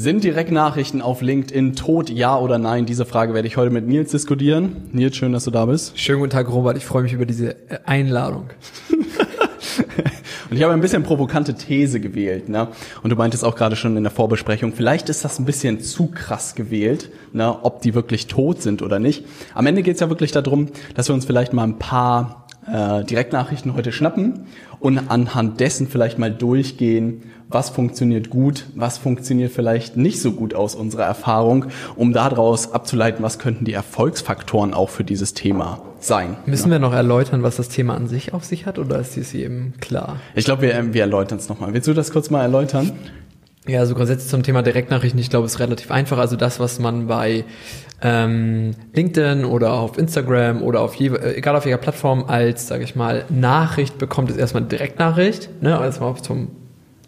Sind Direktnachrichten auf LinkedIn tot, ja oder nein? Diese Frage werde ich heute mit Nils diskutieren. Nils, schön, dass du da bist. Schönen guten Tag, Robert. Ich freue mich über diese äh, Einladung. Und ich habe ein bisschen provokante These gewählt, ne? Und du meintest auch gerade schon in der Vorbesprechung, vielleicht ist das ein bisschen zu krass gewählt, ne? Ob die wirklich tot sind oder nicht. Am Ende geht es ja wirklich darum, dass wir uns vielleicht mal ein paar äh, Direktnachrichten heute schnappen und anhand dessen vielleicht mal durchgehen, was funktioniert gut, was funktioniert vielleicht nicht so gut aus unserer Erfahrung, um daraus abzuleiten, was könnten die Erfolgsfaktoren auch für dieses Thema sein. Müssen ja. wir noch erläutern, was das Thema an sich auf sich hat oder ist dies eben klar? Ich glaube, wir, wir erläutern es nochmal. Willst du das kurz mal erläutern? Ja, also grundsätzlich zum Thema Direktnachrichten, ich glaube, es ist relativ einfach. Also das, was man bei ähm, LinkedIn oder auf Instagram oder auf je, äh, egal auf welcher Plattform als, sage ich mal, Nachricht bekommt, ist erstmal eine Direktnachricht, ne, also mal zum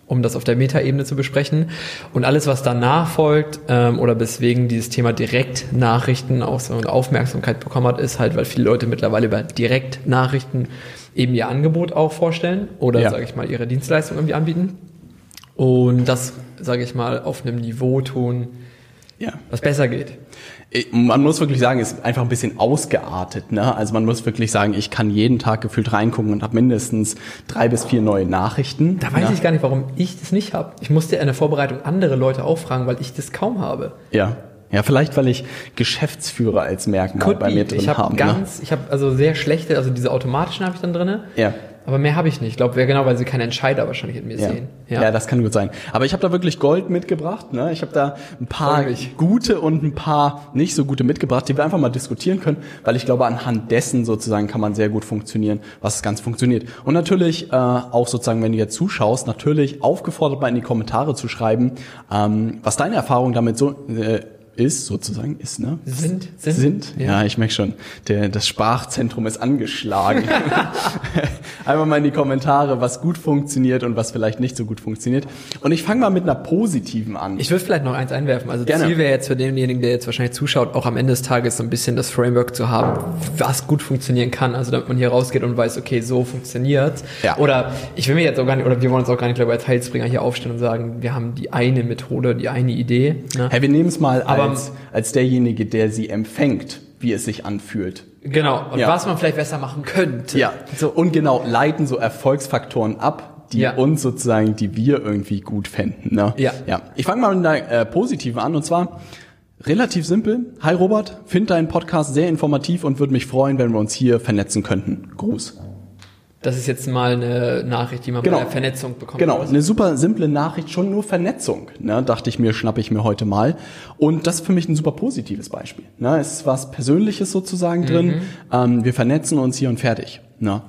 um das auf der Metaebene zu besprechen. Und alles, was danach folgt, ähm, oder weswegen dieses Thema Direktnachrichten auch so eine Aufmerksamkeit bekommen hat, ist halt, weil viele Leute mittlerweile über Direktnachrichten eben ihr Angebot auch vorstellen oder, ja. sage ich mal, ihre Dienstleistung irgendwie anbieten. Und das, sage ich mal, auf einem Niveau tun, ja. was besser geht. Man muss wirklich sagen, es ist einfach ein bisschen ausgeartet. Ne? Also man muss wirklich sagen, ich kann jeden Tag gefühlt reingucken und habe mindestens drei bis vier neue Nachrichten. Da weiß ne? ich gar nicht, warum ich das nicht habe. Ich musste in der Vorbereitung andere Leute auffragen, weil ich das kaum habe. Ja. Ja, vielleicht, weil ich Geschäftsführer als Merkmal Could bei mir drin ich hab habe. Ne? Ganz, ne? Ich habe also sehr schlechte, also diese automatischen habe ich dann drinne. Ja. Aber mehr habe ich nicht. Ich glaube, genau, weil sie keine Entscheider wahrscheinlich in mir ja. sehen. Ja. ja, das kann gut sein. Aber ich habe da wirklich Gold mitgebracht. Ne? Ich habe da ein paar gute und ein paar nicht so gute mitgebracht, die wir einfach mal diskutieren können, weil ich glaube, anhand dessen sozusagen kann man sehr gut funktionieren, was das Ganze funktioniert. Und natürlich äh, auch sozusagen, wenn du jetzt zuschaust, natürlich aufgefordert, mal in die Kommentare zu schreiben, ähm, was deine Erfahrung damit so äh, ist, sozusagen, ist, ne? Sind, sind. Sind, ja, ja ich merke schon. Der, das Sprachzentrum ist angeschlagen. Einmal mal in die Kommentare, was gut funktioniert und was vielleicht nicht so gut funktioniert. Und ich fange mal mit einer positiven an. Ich würde vielleicht noch eins einwerfen. Also Gerne. Ziel wäre jetzt für denjenigen, der jetzt wahrscheinlich zuschaut, auch am Ende des Tages so ein bisschen das Framework zu haben, was gut funktionieren kann. Also damit man hier rausgeht und weiß, okay, so funktioniert. Ja. Oder ich will mir jetzt auch gar nicht, oder wir wollen uns auch gar nicht, glaube ich, als Heilsbringer hier aufstellen und sagen, wir haben die eine Methode, die eine Idee. Ne? Hey, wir nehmen es mal Aber als, als derjenige, der sie empfängt, wie es sich anfühlt. Genau, und ja. was man vielleicht besser machen könnte. Ja, so. und genau, leiten so Erfolgsfaktoren ab, die ja. uns sozusagen, die wir irgendwie gut fänden. Ne? Ja. ja. Ich fange mal mit einer äh, positiven an, und zwar relativ simpel. Hi Robert, finde deinen Podcast sehr informativ und würde mich freuen, wenn wir uns hier vernetzen könnten. Gruß. Das ist jetzt mal eine Nachricht, die man genau. bei der Vernetzung bekommt. Genau, eine super simple Nachricht, schon nur Vernetzung. Ne, dachte ich mir, schnappe ich mir heute mal. Und das ist für mich ein super positives Beispiel. Ne, es ist was Persönliches sozusagen drin. Mhm. Ähm, wir vernetzen uns hier und fertig. Ne.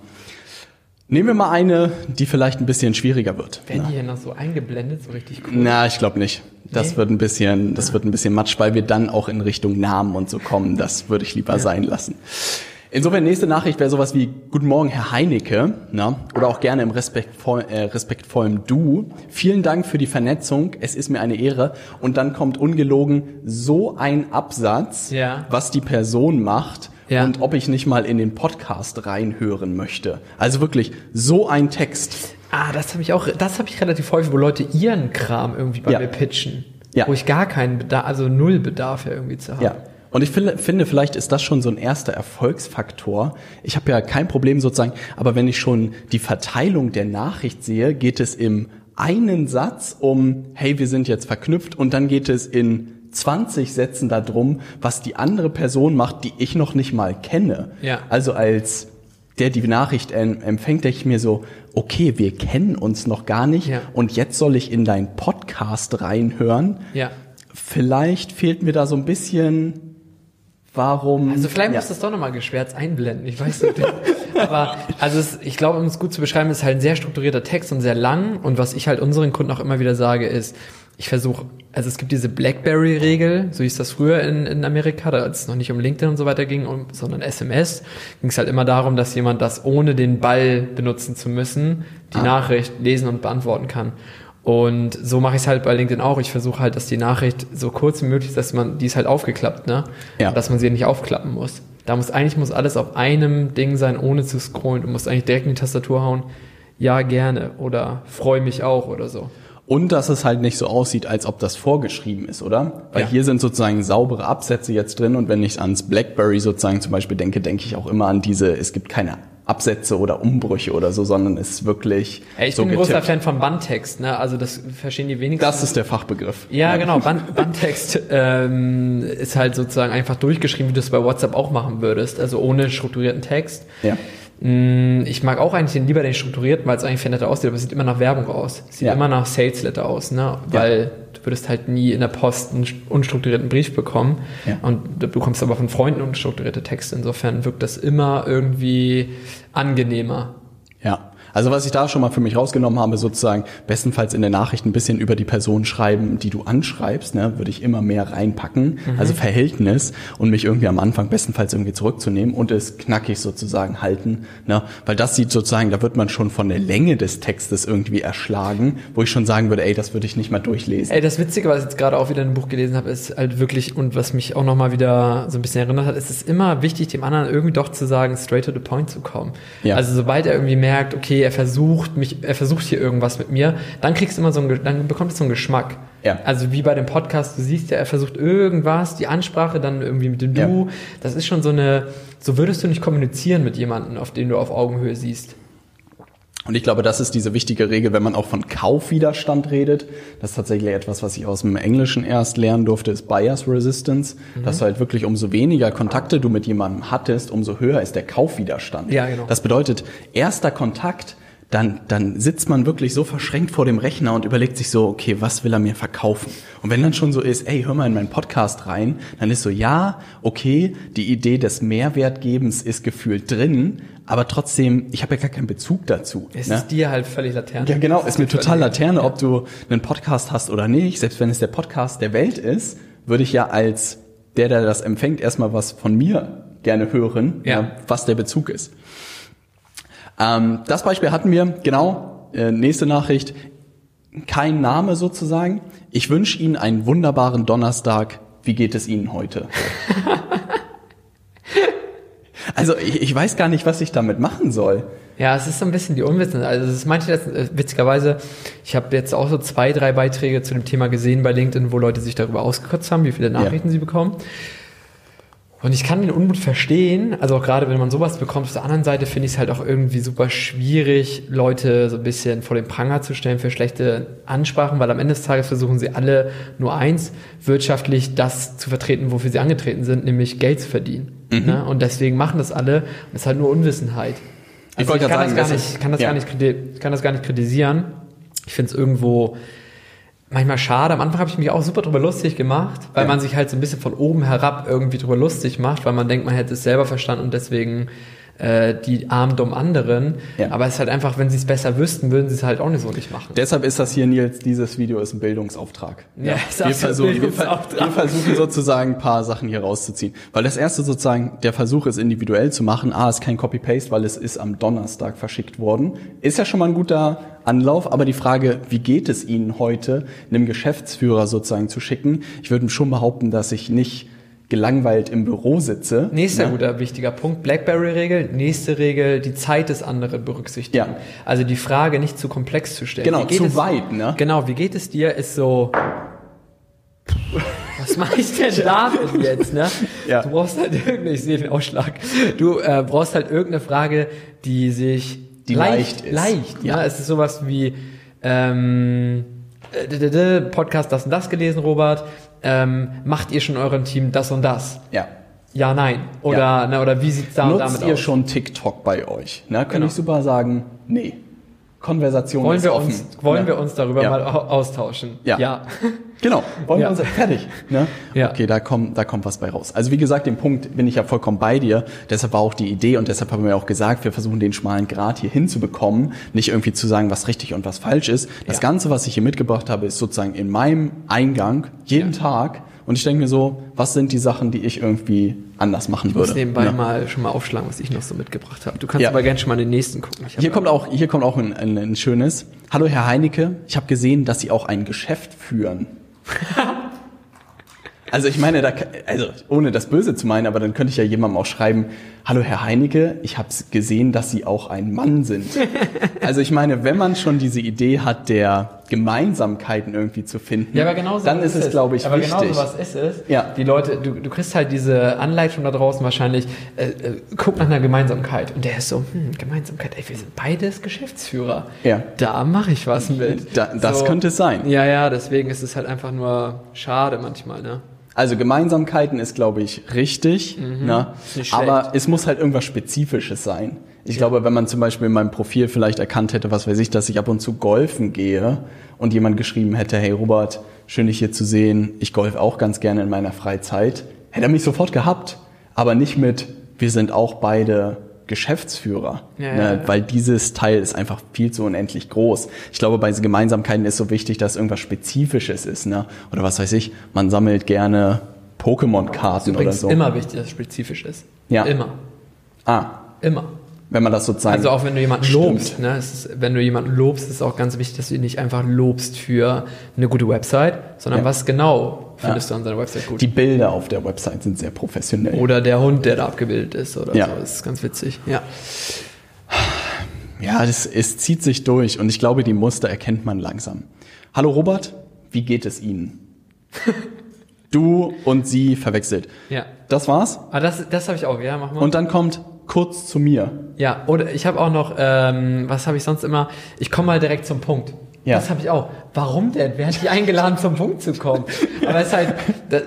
Nehmen wir mal eine, die vielleicht ein bisschen schwieriger wird. Werden ne? die hier noch so eingeblendet, so richtig cool? Na, ich glaube nicht. Das nee? wird ein bisschen, das ah. wird ein bisschen matsch, weil wir dann auch in Richtung Namen und so kommen. Das würde ich lieber ja. sein lassen. Insofern, nächste Nachricht wäre sowas wie Guten Morgen, Herr Heinecke, na, oder auch gerne im respektvoll, äh, respektvollen Du. Vielen Dank für die Vernetzung, es ist mir eine Ehre. Und dann kommt ungelogen so ein Absatz, ja. was die Person macht ja. und ob ich nicht mal in den Podcast reinhören möchte. Also wirklich so ein Text. Ah, das habe ich auch, das habe ich relativ häufig, wo Leute ihren Kram irgendwie bei ja. mir pitchen. Ja. Wo ich gar keinen Bedarf, also null Bedarf ja irgendwie zu haben. Ja. Und ich finde, finde, vielleicht ist das schon so ein erster Erfolgsfaktor. Ich habe ja kein Problem sozusagen, aber wenn ich schon die Verteilung der Nachricht sehe, geht es im einen Satz um, hey, wir sind jetzt verknüpft und dann geht es in 20 Sätzen darum, was die andere Person macht, die ich noch nicht mal kenne. Ja. Also als der die Nachricht empfängt, denke ich mir so, okay, wir kennen uns noch gar nicht ja. und jetzt soll ich in deinen Podcast reinhören. Ja. Vielleicht fehlt mir da so ein bisschen Warum? Also vielleicht ja. muss das doch nochmal geschwärzt einblenden, ich weiß nicht. Aber also es, ich glaube, um es gut zu beschreiben, ist halt ein sehr strukturierter Text und sehr lang. Und was ich halt unseren Kunden auch immer wieder sage, ist, ich versuche, also es gibt diese Blackberry-Regel, so hieß das früher in, in Amerika, da als es noch nicht um LinkedIn und so weiter ging, um, sondern SMS, ging es halt immer darum, dass jemand das ohne den Ball benutzen zu müssen, die ah. Nachricht lesen und beantworten kann. Und so mache ich es halt bei LinkedIn auch. Ich versuche halt, dass die Nachricht so kurz wie möglich ist, dass man, die ist halt aufgeklappt, ne? Ja. Dass man sie nicht aufklappen muss. Da muss eigentlich muss alles auf einem Ding sein, ohne zu scrollen. Du musst eigentlich direkt in die Tastatur hauen. Ja, gerne. Oder freue mich auch oder so. Und dass es halt nicht so aussieht, als ob das vorgeschrieben ist, oder? Weil Ja. hier sind sozusagen saubere Absätze jetzt drin und wenn ich ans BlackBerry sozusagen zum Beispiel denke, denke ich auch immer an diese, es gibt keine Absätze oder Umbrüche oder so, sondern ist wirklich Ey, ich so bin ein großer getippt. Fan von Bandtext, ne? Also das verstehen die wenigsten. Das ist der Fachbegriff. Ja, genau. Band, Bandtext ähm, ist halt sozusagen einfach durchgeschrieben, wie du es bei WhatsApp auch machen würdest, also ohne strukturierten Text. Ja. Mm, Ich mag auch eigentlich den lieber den strukturierten, weil es eigentlich netter aussieht, aber es sieht immer nach Werbung aus. Es sieht Ja. immer nach Sales Letter aus, ne? Weil du würdest halt nie in der Post einen unstrukturierten Brief bekommen Ja. und du bekommst aber von Freunden unstrukturierte Texte. Insofern wirkt das immer irgendwie angenehmer. Ja. Also was ich da schon mal für mich rausgenommen habe, sozusagen bestenfalls in der Nachricht ein bisschen über die Person schreiben, die du anschreibst, ne, würde ich immer mehr reinpacken. Also Verhältnis und mich irgendwie am Anfang bestenfalls irgendwie zurückzunehmen und es knackig sozusagen halten, ne, weil das sieht sozusagen, da wird man schon von der Länge des Textes irgendwie erschlagen, wo ich schon sagen würde, ey, das würde ich nicht mal durchlesen. Ey, das Witzige, was ich jetzt gerade auch wieder in einem Buch gelesen habe, ist halt wirklich, und was mich auch nochmal wieder so ein bisschen erinnert hat, ist es immer wichtig, dem anderen irgendwie doch zu sagen, straight to the point zu kommen. Ja. Also sobald er irgendwie merkt, okay, er versucht mich, er versucht hier irgendwas mit mir, dann kriegst du immer so einen, dann bekommt es so einen Geschmack. Ja. Also wie bei dem Podcast, du siehst ja, er versucht irgendwas, die Ansprache dann irgendwie mit dem Ja. Du, das ist schon so eine, so würdest du nicht kommunizieren mit jemandem, auf den du auf Augenhöhe siehst. Und ich glaube, das ist diese wichtige Regel, wenn man auch von Kaufwiderstand redet. Das ist tatsächlich etwas, was ich aus dem Englischen erst lernen durfte, ist Bias Resistance. Dass du halt wirklich umso weniger Kontakte du mit jemandem hattest, umso höher ist der Kaufwiderstand. Ja, genau. Das bedeutet, erster Kontakt, dann, dann sitzt man wirklich so verschränkt vor dem Rechner und überlegt sich so, okay, was will er mir verkaufen? Und wenn dann schon so ist, ey, hör mal in meinen Podcast rein, dann ist so, ja, okay, die Idee des Mehrwertgebens ist gefühlt drin, aber trotzdem, ich habe ja gar keinen Bezug dazu. Es ne? ist dir halt völlig Laterne. Ja, genau, ist mir total Laterne, ob du einen Podcast hast oder nicht. Selbst wenn es der Podcast der Welt ist, würde ich ja als der, der das empfängt, erstmal was von mir gerne hören, Ja. was der Bezug ist. Ähm, das Beispiel hatten wir, genau, äh, nächste Nachricht, kein Name sozusagen. Ich wünsche Ihnen einen wunderbaren Donnerstag. Wie geht es Ihnen heute? also ich, ich weiß gar nicht, was ich damit machen soll. Ja, es ist so ein bisschen die Unwissenheit. Also das meinte ich jetzt, äh, witzigerweise, ich habe jetzt auch so zwei, drei Beiträge zu dem Thema gesehen bei LinkedIn, wo Leute sich darüber ausgekotzt haben, wie viele Nachrichten sie bekommen. Und ich kann den Unmut verstehen, also auch gerade wenn man sowas bekommt, auf der anderen Seite finde ich es halt auch irgendwie super schwierig, Leute so ein bisschen vor den Pranger zu stellen für schlechte Ansprachen, weil am Ende des Tages versuchen sie alle nur eins, wirtschaftlich das zu vertreten, wofür sie angetreten sind, nämlich Geld zu verdienen. Ne? Und deswegen machen das alle und es ist halt nur Unwissenheit. Ich Also wollte ich kann, gerade das sagen, gar das nicht, ist- kann das ja. gar nicht, kriti- kann das gar nicht kritisieren. Ich finde es irgendwo manchmal schade. Am Anfang habe ich mich auch super drüber lustig gemacht, weil Ja. man sich halt so ein bisschen von oben herab irgendwie drüber lustig macht, weil man denkt, man hätte es selber verstanden und deswegen äh, die armen, dummen anderen. Ja. Aber es ist halt einfach, wenn sie es besser wüssten, würden sie es halt auch nicht so nicht machen. Deshalb ist das hier, Nils, dieses Video ist ein Bildungsauftrag. Ja, ist wir, versuchen, wir, Bildungsauftrag. wir versuchen sozusagen ein paar Sachen hier rauszuziehen. Weil das erste sozusagen, der Versuch ist individuell zu machen. Ah, ist kein Copy-Paste, weil es ist am Donnerstag verschickt worden. Ist ja schon mal ein guter Anlauf, aber die Frage, wie geht es Ihnen heute, einem Geschäftsführer sozusagen zu schicken? Ich würde schon behaupten, dass ich nicht gelangweilt im Büro sitze. Nächster ne? guter wichtiger Punkt, Blackberry-Regel. Nächste Regel, die Zeit des anderen berücksichtigen. Ja. Also die Frage nicht zu komplex zu stellen. Genau, zu es, weit, ne? Genau, wie geht es dir, ist so... Was mache ich denn damit jetzt, ne? Ja. Du brauchst halt irgendeine, ich sehe den Ausschlag, du äh, brauchst halt irgendeine Frage, die sich Die leicht ist. leicht, Ja. ja. Es ist sowas wie, ähm, äh, Podcast das und das gelesen, Robert, ähm, macht ihr schon eurem Team das und das? Ja. Ja, nein. Oder, Ja. ne, oder wie sieht's da und Nutzt damit ihr aus? schon TikTok bei euch? Na, kann Genau. ich super sagen, nee. Konversation Wollen ist wir offen. uns, wollen Ja. wir uns darüber Ja. mal au- austauschen? Ja. ja. Genau, wollen wir uns fertig. Ne? Ja. Okay, da kommt, da kommt was bei raus. Also wie gesagt, den Punkt bin ich ja vollkommen bei dir. Deshalb war auch die Idee und deshalb haben wir auch gesagt, wir versuchen den schmalen Grat hier hinzubekommen, nicht irgendwie zu sagen, was richtig und was falsch ist. Das. Ganze, was ich hier mitgebracht habe, ist sozusagen in meinem Eingang jeden Tag. Und ich denke mir so, was sind die Sachen, die ich irgendwie anders machen Ich muss würde? nebenbei Ja. mal schon mal aufschlagen, was ich noch so mitgebracht habe. Du kannst Ja. aber gerne schon mal den nächsten gucken. Ich Hier kommt auch, hier kommt auch ein, ein, ein schönes. Hallo Herr Heinecke, ich habe gesehen, dass Sie auch ein Geschäft führen. also ich meine, da, also ohne das Böse zu meinen, aber dann könnte ich ja jemandem auch schreiben: Hallo Herr Heinecke, ich habe gesehen, dass Sie auch ein Mann sind. also ich meine, wenn man schon diese Idee hat der Gemeinsamkeiten irgendwie zu finden, Ja, aber genau so dann ist es, glaube ich, aber wichtig. genau so was ist es. Ja. Die Leute, du, du kriegst halt diese Anleitung da draußen wahrscheinlich, äh, äh, guck nach einer Gemeinsamkeit. Und der ist so, hm, Gemeinsamkeit, ey, wir sind beides Geschäftsführer. Ja. Da mache ich was mit. Da- das könnte es sein. Ja, ja, deswegen ist es halt einfach nur schade manchmal, ne? Also Gemeinsamkeiten ist, glaube ich, richtig, ne? Mhm. Nicht aber es muss halt irgendwas Spezifisches sein. Ich glaube, wenn man zum Beispiel in meinem Profil vielleicht erkannt hätte, was weiß ich, dass ich ab und zu golfen gehe und jemand geschrieben hätte, hey Robert, schön dich hier zu sehen, ich golf auch ganz gerne in meiner Freizeit, hätte er mich sofort gehabt. Aber nicht mit, wir sind auch beide Geschäftsführer, Ja, ne? ja, weil dieses Teil ist einfach viel zu unendlich groß. Ich glaube, bei diesen Gemeinsamkeiten ist so wichtig, dass irgendwas Spezifisches ist, ne? Oder was weiß ich, man sammelt gerne Pokémon-Karten oder Übrigens so. immer wichtig, dass es spezifisch ist. Ja. Immer. Ah, Immer. Wenn man das sozusagen. Also auch wenn du jemanden lobst, ne? es ist, wenn du jemanden lobst, ist es auch ganz wichtig, dass du ihn nicht einfach lobst für eine gute Website, sondern Ja. was genau findest Ja. du an seiner Website gut. Die Bilder auf der Website sind sehr professionell. Oder der Hund, der da abgebildet ist oder Ja. so. Das ist ganz witzig. Ja. Ja, das, es zieht sich durch und ich glaube, die Muster erkennt man langsam. Hallo Robert, wie geht es Ihnen? du und sie verwechselt. Ja. Das war's. Aber das, das habe ich auch, ja, mach mal. Und dann kommt kurz zu mir. ja, oder ich habe auch noch, ähm, was habe ich sonst immer? Ich komme mal direkt zum Punkt. Ja. Das habe ich auch. Warum denn? Wer hat die eingeladen, zum Punkt zu kommen? Aber es ist halt, das,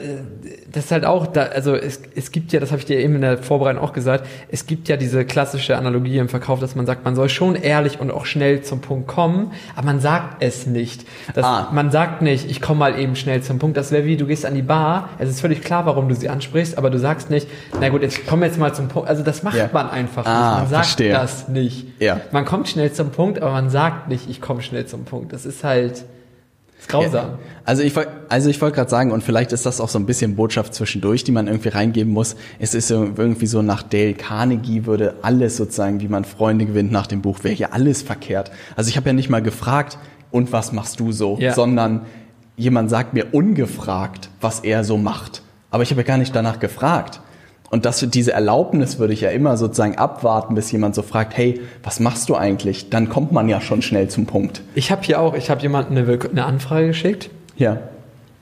das ist halt auch, da, also es, es gibt ja, das habe ich dir eben in der Vorbereitung auch gesagt, es gibt ja diese klassische Analogie im Verkauf, dass man sagt, man soll schon ehrlich und auch schnell zum Punkt kommen, aber man sagt es nicht. Das, Ah. Man sagt nicht, ich komme mal eben schnell zum Punkt. Das wäre wie, du gehst an die Bar, es ist völlig klar, warum du sie ansprichst, aber du sagst nicht, na gut, jetzt komm jetzt mal zum Punkt. Also das macht Ja. man einfach Ah, nicht. Man sagt verstehe. das nicht. Ja. Man kommt schnell zum Punkt, aber man sagt nicht, ich komme schnell zum Punkt. Das ist halt ist grausam. Also ich wollte also ich wollte gerade sagen und vielleicht ist das auch so ein bisschen Botschaft zwischendurch, die man irgendwie reingeben muss. Es ist irgendwie so nach Dale Carnegie würde alles sozusagen, wie man Freunde gewinnt nach dem Buch, wäre ja alles verkehrt. Also ich habe ja nicht mal gefragt, und was machst du so, Ja. sondern jemand sagt mir ungefragt, was er so macht. Aber ich habe ja gar nicht danach gefragt. Und das, diese Erlaubnis würde ich ja immer sozusagen abwarten, bis jemand so fragt, hey, was machst du eigentlich? Dann kommt man ja schon schnell zum Punkt. Ich habe hier auch, ich habe jemandem eine, eine Anfrage geschickt Ja.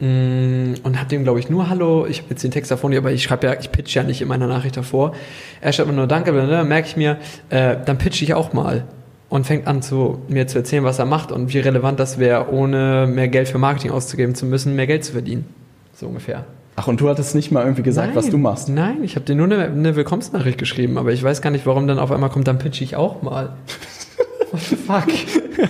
mm, und habe dem, glaube ich, nur Hallo, ich habe jetzt den Text davon, aber ich schreibe ja, ich pitch ja nicht in meiner Nachricht davor. Er schreibt mir nur Danke, ne, merke ich mir, äh, dann pitch ich auch mal. Und fängt an zu mir zu erzählen, was er macht und wie relevant das wäre, ohne mehr Geld für Marketing auszugeben zu müssen, mehr Geld zu verdienen. So ungefähr. Ach, und du hattest nicht mal irgendwie gesagt, was du machst. Nein, ich habe dir nur eine, eine Willkommensnachricht geschrieben, aber ich weiß gar nicht, warum dann auf einmal kommt, dann pitch ich auch mal. What the fuck?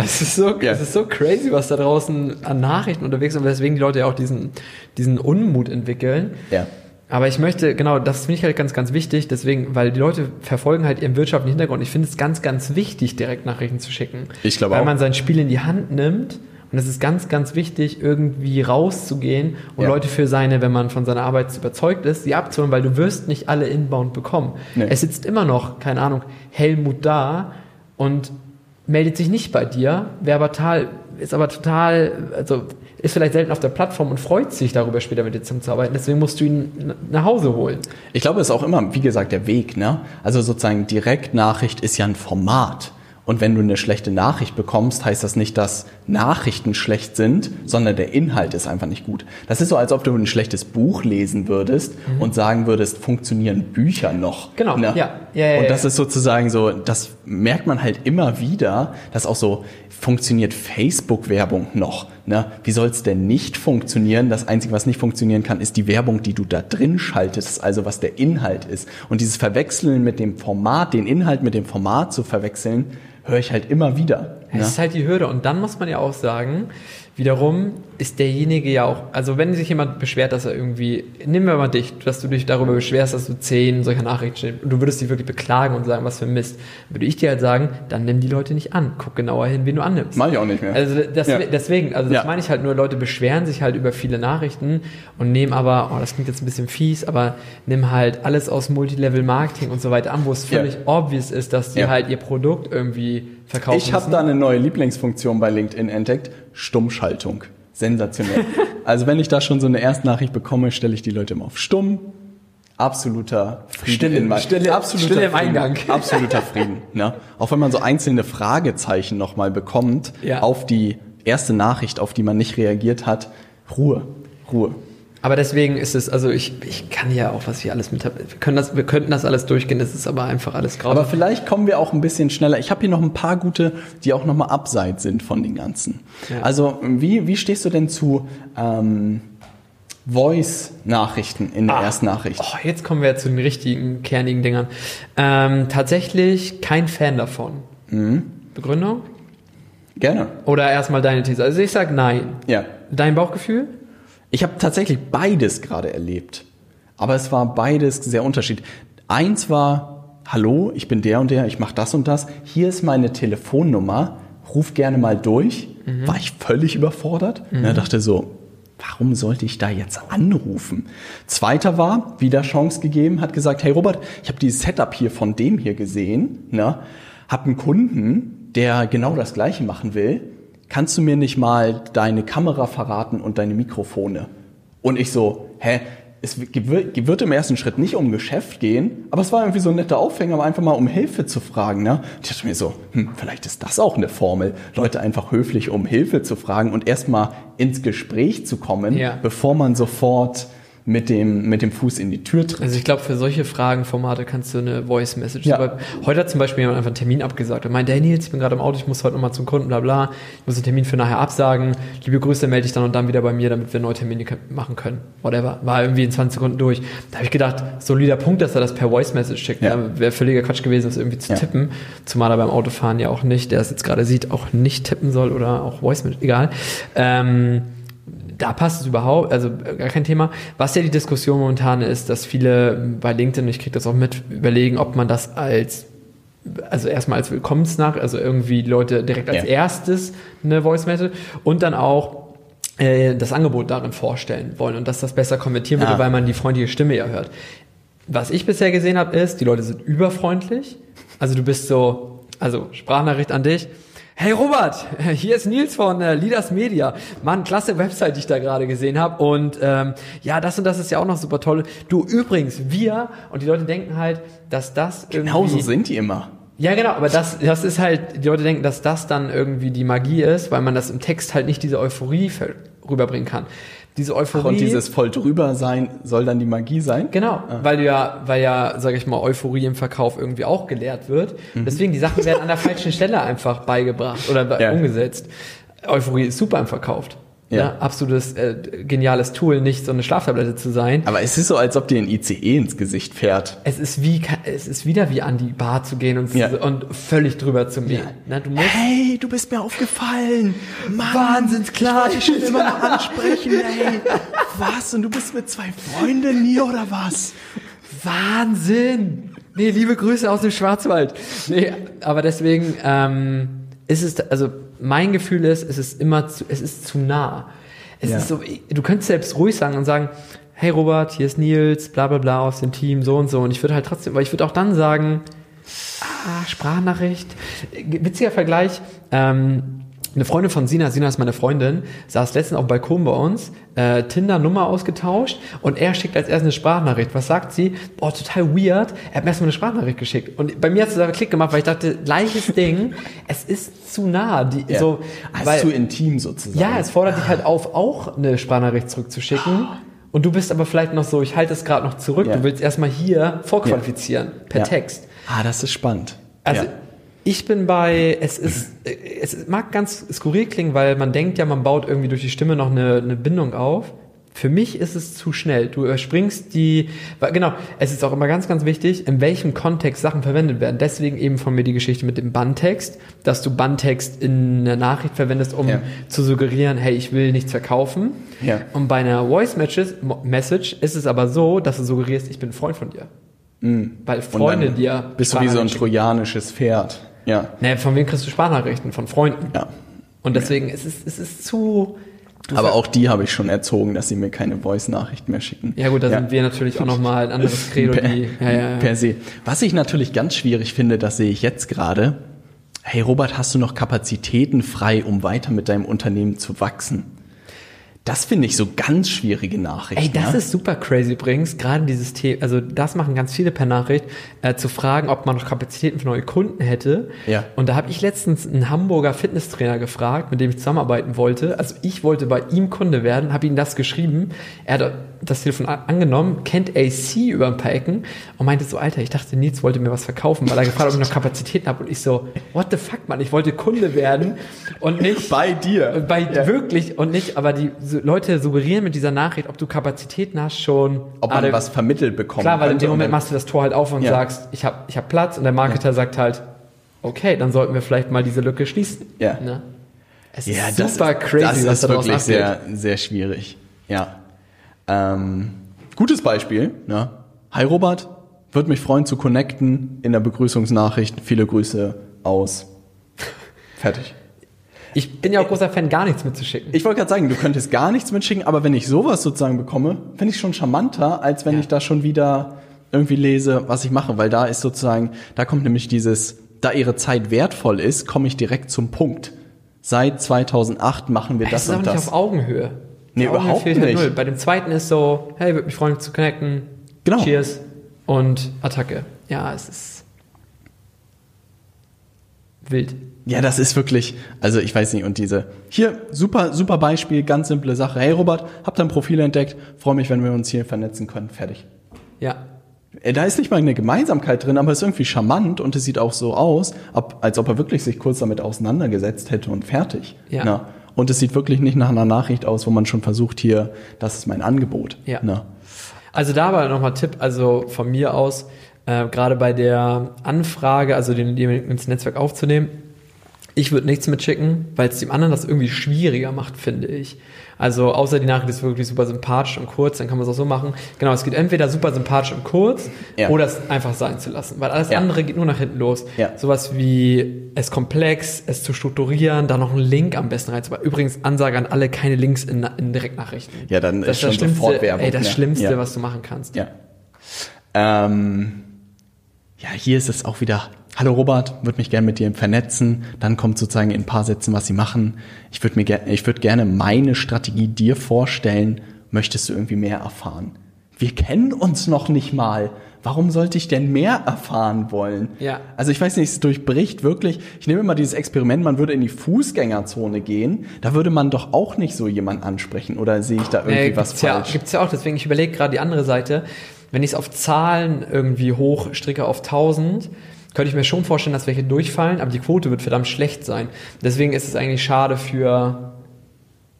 Es ist, so, Ja. es ist so crazy, was da draußen an Nachrichten unterwegs ist und weswegen die Leute ja auch diesen, diesen Unmut entwickeln. Ja. Aber ich möchte, genau, das finde ich halt ganz, ganz wichtig, deswegen, weil die Leute verfolgen halt ihren wirtschaftlichen Hintergrund. Ich finde es ganz, ganz wichtig, direkt Nachrichten zu schicken. Ich glaube Weil auch. man sein Spiel in die Hand nimmt und es ist ganz, ganz wichtig, irgendwie rauszugehen und Ja. Leute für seine, wenn man von seiner Arbeit überzeugt ist, sie abzuholen, weil du wirst nicht alle inbound bekommen. Nee. Es sitzt immer noch, keine Ahnung, Helmut da und meldet sich nicht bei dir, wäre aber total, ist aber total, also ist vielleicht selten auf der Plattform und freut sich darüber, später mit dir zusammenzuarbeiten. Deswegen musst du ihn nach Hause holen. Ich glaube, es ist auch immer, wie gesagt, der Weg, ne? Also sozusagen Direktnachricht ist ja ein Format. Und wenn du eine schlechte Nachricht bekommst, heißt das nicht, dass Nachrichten schlecht sind, sondern der Inhalt ist einfach nicht gut. Das ist so, als ob du ein schlechtes Buch lesen würdest und sagen würdest, funktionieren Bücher noch. Mhm. Genau, ne? ja. Ja, ja, und das ja. ist sozusagen so, das merkt man halt immer wieder, dass auch so funktioniert Facebook-Werbung noch. Ne? Wie soll es denn nicht funktionieren? Das Einzige, was nicht funktionieren kann, ist die Werbung, die du da drin schaltest, also was der Inhalt ist. Und dieses Verwechseln mit dem Format, den Inhalt mit dem Format zu verwechseln, höre ich halt immer wieder. Es Ne? ist halt die Hürde. Und dann muss man ja auch sagen, wiederum ist derjenige ja auch, also wenn sich jemand beschwert, dass er irgendwie, nehmen wir mal dich, dass du dich darüber beschwerst, dass du zehn solcher Nachrichten steht und du würdest dich wirklich beklagen und sagen, was für ein Mist, würde ich dir halt sagen, dann nimm die Leute nicht an. Guck genauer hin, wen du annimmst. Mach ich auch nicht mehr. Also das, Ja. deswegen, also das Ja. meine ich halt nur, Leute beschweren sich halt über viele Nachrichten und nehmen aber, oh, das klingt jetzt ein bisschen fies, aber nimm halt alles aus Multilevel-Marketing und so weiter an, wo es Ja. völlig obvious ist, dass die Ja. halt ihr Produkt irgendwie verkaufen Ich habe da eine neue Lieblingsfunktion bei LinkedIn entdeckt. Stummschaltung. Sensationell. also wenn ich da schon so eine Erstnachricht bekomme, stelle ich die Leute immer auf Stumm. Absoluter Frieden. Stille- in mein- Stille- absoluter Stille im Frieden. Eingang. Absoluter Frieden. Ne? Auch wenn man so einzelne Fragezeichen nochmal bekommt Ja. auf die erste Nachricht, auf die man nicht reagiert hat, Ruhe, Ruhe. Aber deswegen ist es, also ich, ich kann ja auch, was ich alles mit habe. Wir können das, wir könnten das alles durchgehen, es ist aber einfach alles grau. Aber vielleicht kommen wir auch ein bisschen schneller. Ich habe hier noch ein paar gute, die auch nochmal abseits sind von den ganzen. Ja. Also wie, wie stehst du denn zu ähm, Voice-Nachrichten in der Ah. Erstnachricht? Oh, jetzt kommen wir zu den richtigen, kernigen Dingern. Ähm, tatsächlich kein Fan davon. Mhm. Begründung? Gerne. Oder erstmal deine These? Also ich sag nein. Ja. Dein Bauchgefühl? Ich habe tatsächlich beides gerade erlebt. Aber es war beides sehr unterschiedlich. Eins war, hallo, ich bin der und der, ich mache das und das. Hier ist meine Telefonnummer, ruf gerne mal durch. War ich völlig überfordert. Und er dachte so, warum sollte ich da jetzt anrufen? Zweiter war, wieder Chance gegeben, hat gesagt, hey Robert, ich habe dieses Setup hier von dem hier gesehen, ne? hab einen Kunden, der genau das gleiche machen will. Kannst du mir nicht mal deine Kamera verraten und deine Mikrofone? Und ich so, hä? Es wird im ersten Schritt nicht um Geschäft gehen, aber es war irgendwie so ein netter Aufhänger, um einfach mal um Hilfe zu fragen. Ne? Ich dachte mir so, hm, vielleicht ist das auch eine Formel, Leute einfach höflich um Hilfe zu fragen und erstmal ins Gespräch zu kommen, Ja. bevor man sofort mit dem, mit dem Fuß in die Tür tritt. Also ich glaube, für solche Fragenformate kannst du eine Voice Message. Ja. Heute hat zum Beispiel jemand einfach einen Termin abgesagt. Meinte, hey Nils, ich bin gerade im Auto, ich muss heute nochmal zum Kunden, bla bla. Ich muss den Termin für nachher absagen. Liebe Grüße, melde dich dann und dann wieder bei mir, damit wir neue Termine machen können. Whatever. War irgendwie in 20 Sekunden durch. Da habe ich gedacht, solider Punkt, dass er das per Voice Message schickt. Ja. Wäre völliger Quatsch gewesen, das irgendwie zu Ja. tippen. Zumal er beim Autofahren ja auch nicht, der es jetzt gerade sieht, auch nicht tippen soll oder auch Voice Message, egal. Ähm, da passt es überhaupt, also äh, gar kein Thema. Was ja die Diskussion momentan ist, dass viele bei LinkedIn, ich kriege das auch mit, überlegen, ob man das als also erstmal als Willkommensnach, also irgendwie Leute direkt als Ja. erstes eine Voice Message und dann auch äh, das Angebot darin vorstellen wollen und dass das besser konvertieren würde, Ah. weil man die freundliche Stimme ja hört. Was ich bisher gesehen habe, ist, die Leute sind überfreundlich. Also du bist so, also Sprachnachricht an dich. Hey Robert, hier ist Nils von äh, Leaders Media. Mann, klasse Website, die ich da gerade gesehen habe. Und ähm, ja, das und das ist ja auch noch super toll. Du übrigens, wir, und die Leute denken halt, dass das irgendwie... Genauso sind die immer. Ja, genau, aber das, das ist halt, die Leute denken, dass das dann irgendwie die Magie ist, weil man das im Text halt nicht diese Euphorie rüberbringen kann. Diese Euphorie. Und dieses voll drüber sein soll dann die Magie sein? Genau, weil du ja, weil ja, sag ich mal, Euphorie im Verkauf irgendwie auch gelehrt wird. Deswegen, die Sachen werden an der falschen Stelle einfach beigebracht oder Ja. umgesetzt. Euphorie ist super im Verkauf. Ja. Ja. absolutes äh, geniales Tool, nicht so eine Schlaftablette zu sein. Aber es ist so, als ob dir ein ICE ins Gesicht fährt. Es ist wie, es ist wieder wie an die Bar zu gehen und, Ja. und völlig drüber zu mähen. Ne, du musst Hey, du bist mir aufgefallen. Mann, Wahnsinns klar. Ich schon immer mal ansprechen, ey. Was? Und du bist mit zwei Freundinnen hier oder was? Wahnsinn! Nee, liebe Grüße aus dem Schwarzwald. Nee, aber deswegen ähm, ist es, also mein Gefühl ist, es ist immer zu, es ist zu nah. Es Ja. ist so, du könntest selbst ruhig sagen und sagen, hey Robert, hier ist Nils, bla bla bla aus dem Team, so und so. Und ich würde halt trotzdem, weil ich würde auch dann sagen, ah, Sprachnachricht. Witziger Vergleich, ähm, eine Freundin von Sina, Sina ist meine Freundin, saß letztens auf dem Balkon bei uns, äh, Tinder-Nummer ausgetauscht und er schickt als erstes eine Sprachnachricht. Was sagt sie? Boah, total weird. Er hat mir erstmal eine Sprachnachricht geschickt. Und bei mir hat es einen Klick gemacht, weil ich dachte, gleiches Ding, es ist zu nah. Die, Ja. so, Ah, weil, ist zu intim sozusagen. ja, es fordert dich halt auf, auch eine Sprachnachricht zurückzuschicken. Und du bist aber vielleicht noch so, ich halte es gerade noch zurück. Ja. Du willst erstmal hier vorqualifizieren, per Ja. Text. Ah, das ist spannend. Also ja. Ich bin bei, es ist, es mag ganz skurril klingen, weil man denkt ja, man baut irgendwie durch die Stimme noch eine, eine Bindung auf. Für mich ist es zu schnell. Du überspringst die, weil, genau, es ist auch immer ganz, ganz wichtig, in welchem Kontext Sachen verwendet werden. Deswegen eben von mir die Geschichte mit dem Bandtext, dass du Bandtext in einer Nachricht verwendest, um Ja. zu suggerieren, hey, ich will nichts verkaufen. Ja. Und bei einer Voice Message, ist es aber so, dass du suggerierst, ich bin ein Freund von dir. Weil Und Freunde dir Bist du wie so ein trojanisches Pferd. Ja. naja, von wem kriegst du Sprachnachrichten? Von Freunden. Ja. Und deswegen ist es, es ist zu. Aber auch die habe ich schon erzogen, dass sie mir keine Voice-Nachrichten mehr schicken. Ja gut, da sind wir natürlich auch nochmal ein anderes Credo, per, die. Ja, ja, ja. per se. Was ich natürlich ganz schwierig finde, das sehe ich jetzt gerade. Hey Robert, hast du noch Kapazitäten frei, um weiter mit deinem Unternehmen zu wachsen? Das finde ich so ganz schwierige Nachrichten. Ey, das ne? ist super crazy übrigens. Gerade dieses Thema, also das machen ganz viele per Nachricht, äh, zu fragen, ob man noch Kapazitäten für neue Kunden hätte. Ja. Und da habe ich letztens einen Hamburger Fitnesstrainer gefragt, mit dem ich zusammenarbeiten wollte. Also ich wollte bei ihm Kunde werden, habe ihm das geschrieben. Er hat das Telefon angenommen, kennt AC über ein paar Ecken und meinte so, Alter, ich dachte, Nils wollte mir was verkaufen, weil er gefragt hat, ob ich noch Kapazitäten habe. Und ich so, what the fuck, Mann, ich wollte Kunde werden und nicht Bei dir. bei Ja. wirklich und nicht, aber die Leute suggerieren mit dieser Nachricht, ob du Kapazitäten hast schon. Ob man alle- was vermittelt bekommt. Klar, weil in dem Moment machst du das Tor halt auf und Ja. sagst, ich habe ich hab Platz und der Marketer sagt halt, okay, dann sollten wir vielleicht mal diese Lücke schließen. Ja. Ne? Es Ja, ist das super ist, crazy, das was ist wirklich sehr, sehr schwierig. Ja. Ähm, gutes Beispiel. Ne? Hi Robert, würde mich freuen zu connecten in der Begrüßungsnachricht. Viele Grüße aus. Fertig. Ich bin ja auch großer Fan, gar nichts mitzuschicken. Ich wollte gerade sagen, du könntest gar nichts mitschicken, aber wenn ich sowas sozusagen bekomme, finde ich schon charmanter, als wenn Ja. ich da schon wieder irgendwie lese, was ich mache, weil da ist sozusagen, da kommt nämlich dieses, da ihre Zeit wertvoll ist, komme ich direkt zum Punkt. Seit 2008 machen wir es das ist und nicht das. auf Augenhöhe. Nee, überhaupt halt nicht. null. Bei dem zweiten ist so, hey, würde mich freuen zu connecten. Genau. Cheers und Attacke. Ja, es ist wild. Ja, das ist wirklich, also ich weiß nicht, und diese, hier, super, super Beispiel, ganz simple Sache. Hey Robert, hab dein Profil entdeckt, freue mich, wenn wir uns hier vernetzen können, fertig. Ja, Da ist nicht mal eine Gemeinsamkeit drin, aber es ist irgendwie charmant und es sieht auch so aus, als ob er wirklich sich kurz damit auseinandergesetzt hätte und fertig. Ja. Na? Und es sieht wirklich nicht nach einer Nachricht aus, wo man schon versucht, hier, das ist mein Angebot. Ja. Na? Also da war nochmal Tipp, also von mir aus, äh, gerade bei der Anfrage, also den, den ins Netzwerk aufzunehmen, ich würde nichts mitschicken, weil es dem anderen das irgendwie schwieriger macht, finde ich. Also außer die Nachricht ist wirklich super sympathisch und kurz, dann kann man es auch so machen. Genau, es geht entweder super sympathisch und kurz Ja. oder es einfach sein zu lassen, weil alles Ja. andere geht nur nach hinten los. Ja. Sowas wie es komplex, es zu strukturieren, da noch einen Link am besten reinzubauen. Übrigens Ansage an alle, keine Links in, in Direktnachrichten. Ja, dann das ist schon Schlimmste, sofort Werbung, Ey, das ne? Schlimmste, was du machen kannst. Ja. Ähm, ja, hier ist es auch wieder, hallo Robert, würde mich gerne mit dir vernetzen. Dann kommt sozusagen in ein paar Sätzen, was sie machen. Ich würde mir ich würde gerne meine Strategie dir vorstellen. Möchtest du irgendwie mehr erfahren? Wir kennen uns noch nicht mal. Warum sollte ich denn mehr erfahren wollen? Ja. Also ich weiß nicht, es durchbricht wirklich. Ich nehme immer dieses Experiment, man würde in die Fußgängerzone gehen. Da würde man doch auch nicht so jemanden ansprechen. Oder sehe ich da irgendwie Äh, was gibt's ja, falsch? gibt's ja auch, deswegen, ich überlege gerade die andere Seite. Wenn ich es auf Zahlen irgendwie hochstricke auf 1000, könnte ich mir schon vorstellen, dass welche durchfallen, aber die Quote wird verdammt schlecht sein. Deswegen ist es eigentlich schade für,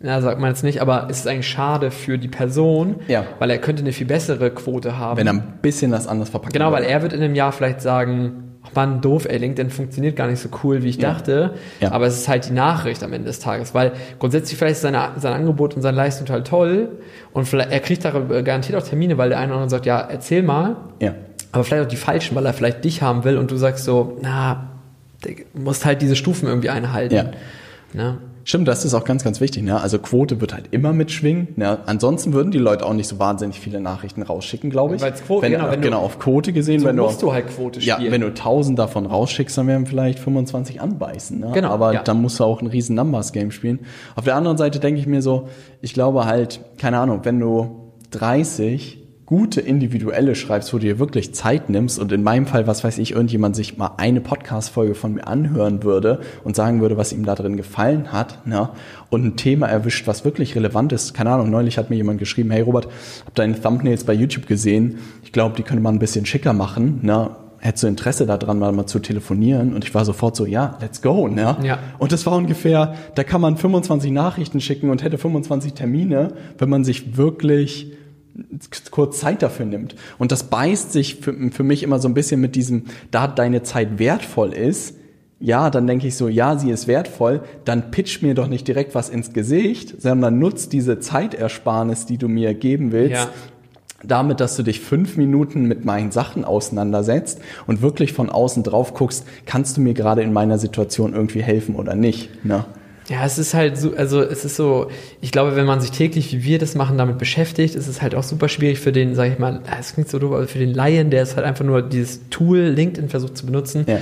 ja, sagt man jetzt nicht, aber es ist eigentlich schade für die Person, Ja. weil er könnte eine viel bessere Quote haben. Wenn er ein bisschen das anders verpackt Genau, weil er wird in einem Jahr vielleicht sagen, ach man, doof, ey, LinkedIn funktioniert gar nicht so cool, wie ich Ja. dachte. Ja. Aber es ist halt die Nachricht am Ende des Tages, weil grundsätzlich vielleicht ist seine, sein Angebot und seine Leistung total toll und vielleicht, er kriegt darüber garantiert auch Termine, weil der eine oder andere sagt, ja, erzähl mal, Ja. Aber vielleicht auch die falschen, weil er vielleicht dich haben will und du sagst so, na, du musst halt diese Stufen irgendwie einhalten. Ja. Ne? Stimmt, das ist auch ganz, ganz wichtig. Ne? Also Quote wird halt immer mitschwingen. Ne? Ansonsten würden die Leute auch nicht so wahnsinnig viele Nachrichten rausschicken, glaube ich. Weil's Quote- wenn, genau, wenn du- genau, auf Quote gesehen. So wenn musst du, du halt Quote Ja, spielen. wenn du 1000 davon rausschickst, dann werden vielleicht 25 anbeißen. Ne? Genau, Aber ja. dann musst du auch ein riesen Numbers-Game spielen. Auf der anderen Seite denke ich mir so, ich glaube halt, keine Ahnung, wenn du 30 gute individuelle schreibst, wo du dir wirklich Zeit nimmst und in meinem Fall, was weiß ich, irgendjemand sich mal eine Podcast-Folge von mir anhören würde und sagen würde, was ihm da drin gefallen hat, ne? und ein Thema erwischt, was wirklich relevant ist. Keine Ahnung, neulich hat mir jemand geschrieben, hey Robert, hab deine Thumbnails bei YouTube gesehen, ich glaube, die könnte man ein bisschen schicker machen, ne? Hättest du Interesse daran, mal, mal zu telefonieren? Und ich war sofort so, ja, let's go, ne? Ja. Und das war ungefähr, da kann man 25 Nachrichten schicken und hätte 25 Termine, wenn man sich wirklich kurz Zeit dafür nimmt. Und das beißt sich für, für mich immer so ein bisschen mit diesem, da deine Zeit wertvoll ist, ja, dann denke ich so, ja, sie ist wertvoll, dann pitch mir doch nicht direkt was ins Gesicht, sondern nutz diese Zeitersparnis, die du mir geben willst, Ja. damit, dass du dich fünf Minuten mit meinen Sachen auseinandersetzt und wirklich von außen drauf guckst, kannst du mir gerade in meiner Situation irgendwie helfen oder nicht. Ne? Ja, es ist halt so, also es ist so, ich glaube, wenn man sich täglich, wie wir das machen, damit beschäftigt, ist es halt auch super schwierig für den, sag ich mal, es klingt so doof, aber für den Laien, der es halt einfach nur dieses Tool LinkedIn versucht zu benutzen, Ja.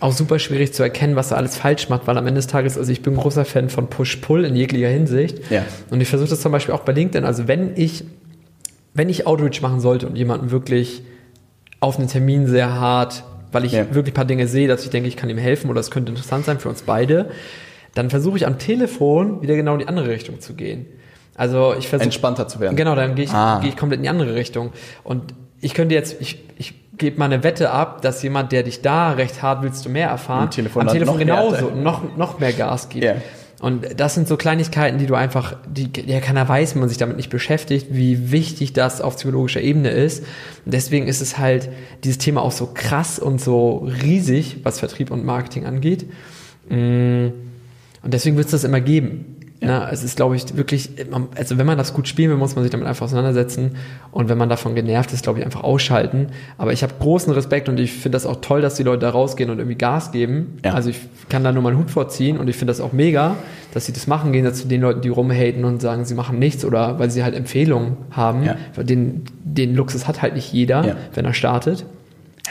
auch super schwierig zu erkennen, was er alles falsch macht, weil am Ende des Tages, also ich bin ein großer Fan von Push-Pull in jeglicher Hinsicht. Ja. Und ich versuche das zum Beispiel auch bei LinkedIn. Also wenn ich, wenn ich Outreach machen sollte und jemanden wirklich auf einen Termin sehr hart, weil ich Ja. wirklich ein paar Dinge sehe, dass ich denke, ich kann ihm helfen oder es könnte interessant sein für uns beide, dann versuche ich am Telefon wieder genau in die andere Richtung zu gehen. Also ich versuche Entspannter zu werden. Genau, dann gehe ich, Ah. gehe ich komplett in die andere Richtung. Und ich könnte jetzt, ich, ich gebe mal eine Wette ab, dass jemand, der dich da recht hart willst du mehr erfahren, Am Telefon am Telefon noch genauso, Härte. noch, noch mehr Gas gibt. Ja. Und das sind so Kleinigkeiten, die du einfach, die, ja, keiner weiß, wenn man sich damit nicht beschäftigt, wie wichtig das auf psychologischer Ebene ist. Und deswegen ist es halt dieses Thema auch so krass und so riesig, was Vertrieb und Marketing angeht. Mm, Und deswegen wird es das immer geben. Na, es ist, glaube ich, wirklich, also wenn man das gut spielen will, muss man sich damit einfach auseinandersetzen. Und wenn man davon genervt ist, glaube ich, einfach ausschalten. Aber ich habe großen Respekt und ich finde das auch toll, dass die Leute da rausgehen und irgendwie Gas geben. Ja. Also ich kann da nur meinen Hut vorziehen und ich finde das auch mega, dass sie das machen, gehen zu den Leuten, die rumhaten und sagen, sie machen nichts oder weil sie halt Empfehlungen haben. Ja. Den, den Luxus hat halt nicht jeder, Ja. wenn er startet.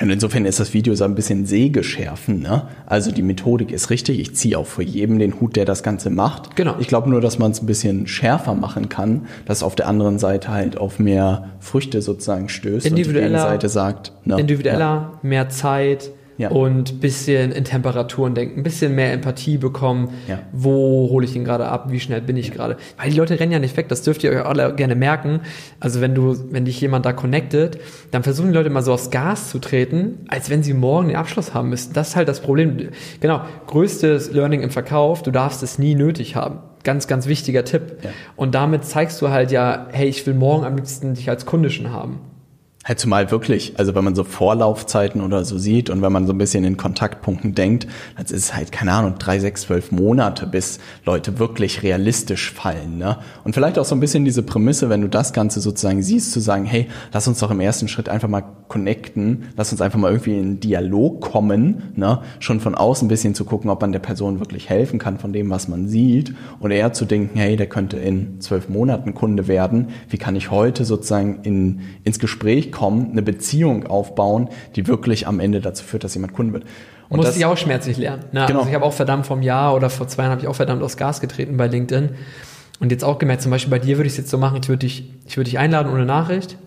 Und insofern ist das Video so ein bisschen Sägeschärfen. Ne? Also die Methodik ist richtig. Ich ziehe auch vor jedem den Hut, der das Ganze macht. Genau. Ich glaube nur, dass man es ein bisschen schärfer machen kann, dass auf der anderen Seite halt auf mehr Früchte sozusagen stößt Individueller- und die Gegenseite sagt, ne? individueller, mehr Zeit Ja. und bisschen in Temperaturen denken, ein bisschen mehr Empathie bekommen. Ja. Wo hole ich ihn gerade ab? Wie schnell bin ich gerade? Weil die Leute rennen ja nicht weg. Das dürft ihr euch alle gerne merken. Also wenn du, wenn dich jemand da connectet, dann versuchen die Leute mal so aufs Gas zu treten, als wenn sie morgen den Abschluss haben müssten. Das ist halt das Problem. Genau. Größtes Learning im Verkauf. Du darfst es nie nötig haben. Ganz, ganz wichtiger Tipp. Ja. Und damit zeigst du halt ja, hey, ich will morgen am liebsten dich als Kunde schon haben. Halt zumal wirklich, also wenn man so Vorlaufzeiten oder so sieht und wenn man so ein bisschen in Kontaktpunkten denkt, dann ist es halt, keine Ahnung, drei, sechs, zwölf Monate, bis Leute wirklich realistisch fallen. Ne? Und vielleicht auch so ein bisschen diese Prämisse, wenn du das Ganze sozusagen siehst, zu sagen, hey, lass uns doch im ersten Schritt einfach mal connecten, lass uns einfach mal irgendwie in einen Dialog kommen, ne? schon von außen ein bisschen zu gucken, ob man der Person wirklich helfen kann von dem, was man sieht und eher zu denken, hey, der könnte in zwölf Monaten Kunde werden, wie kann ich heute sozusagen in, ins Gespräch kommen, eine Beziehung aufbauen, die wirklich am Ende dazu führt, dass jemand Kunde wird. Und Musste das, ich auch schmerzlich lernen. Ne? Genau. Also ich habe auch verdammt vom Jahr oder vor zwei Jahren habe ich auch verdammt aufs Gas getreten bei LinkedIn. Und jetzt auch gemerkt, zum Beispiel bei dir würde ich es jetzt so machen, ich würde dich, ich würde dich einladen ohne Nachricht,